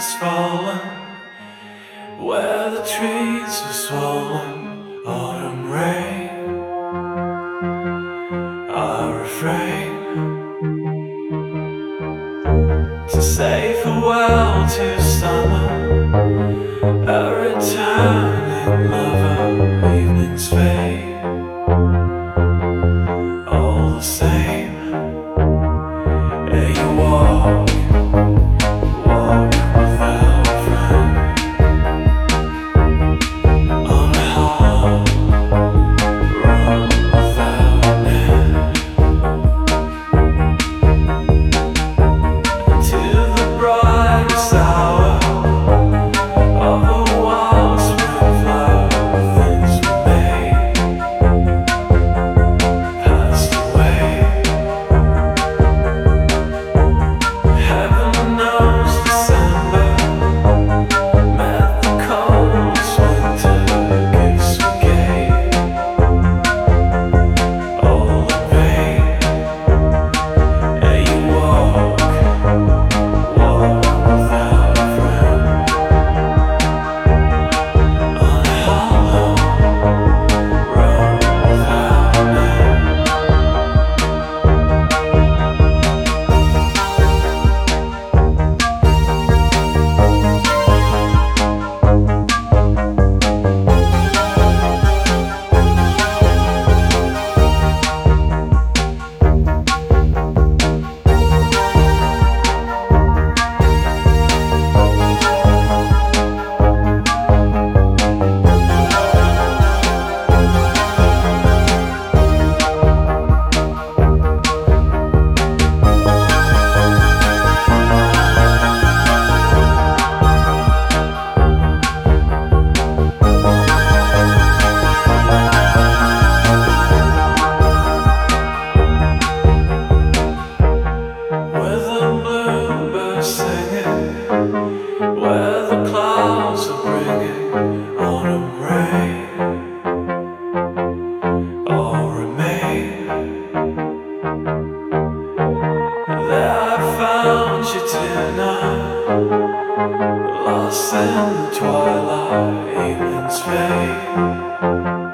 has fallen, where the trees are swollen, autumn rain. I refrain to say farewell to. lost in the twilight in space.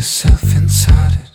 Yourself inside it.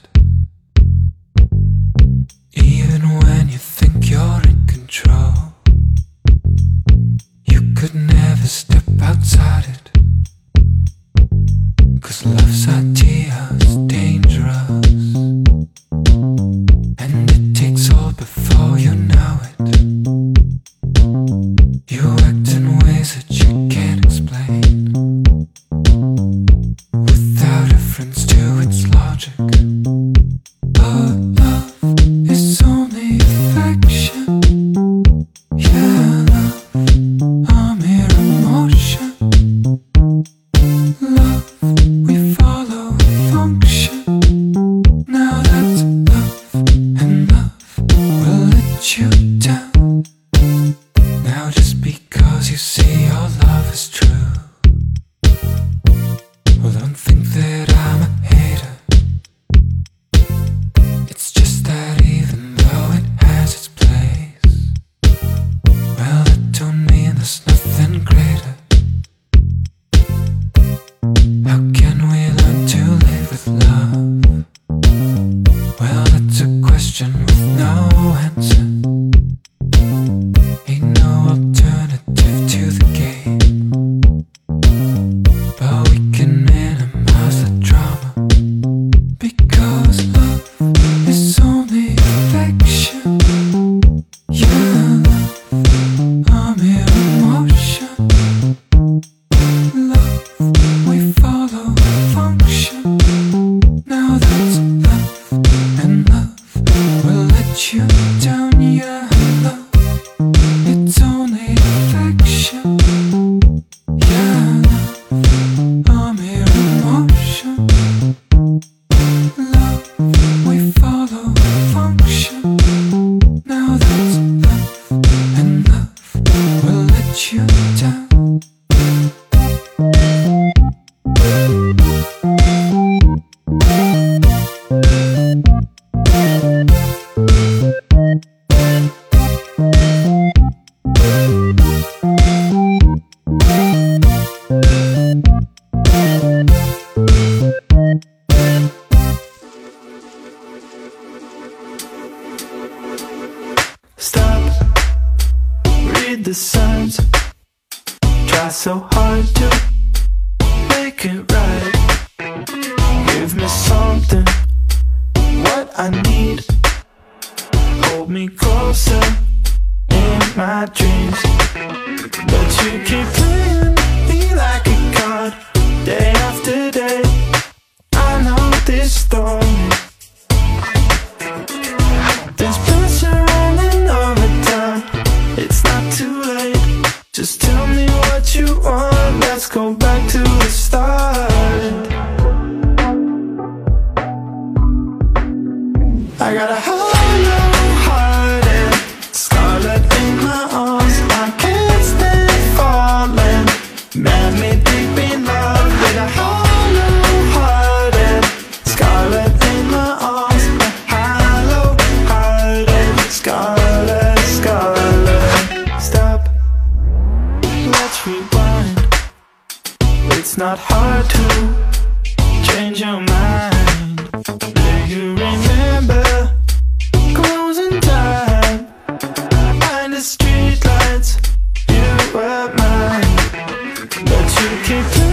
Keep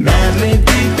Let me be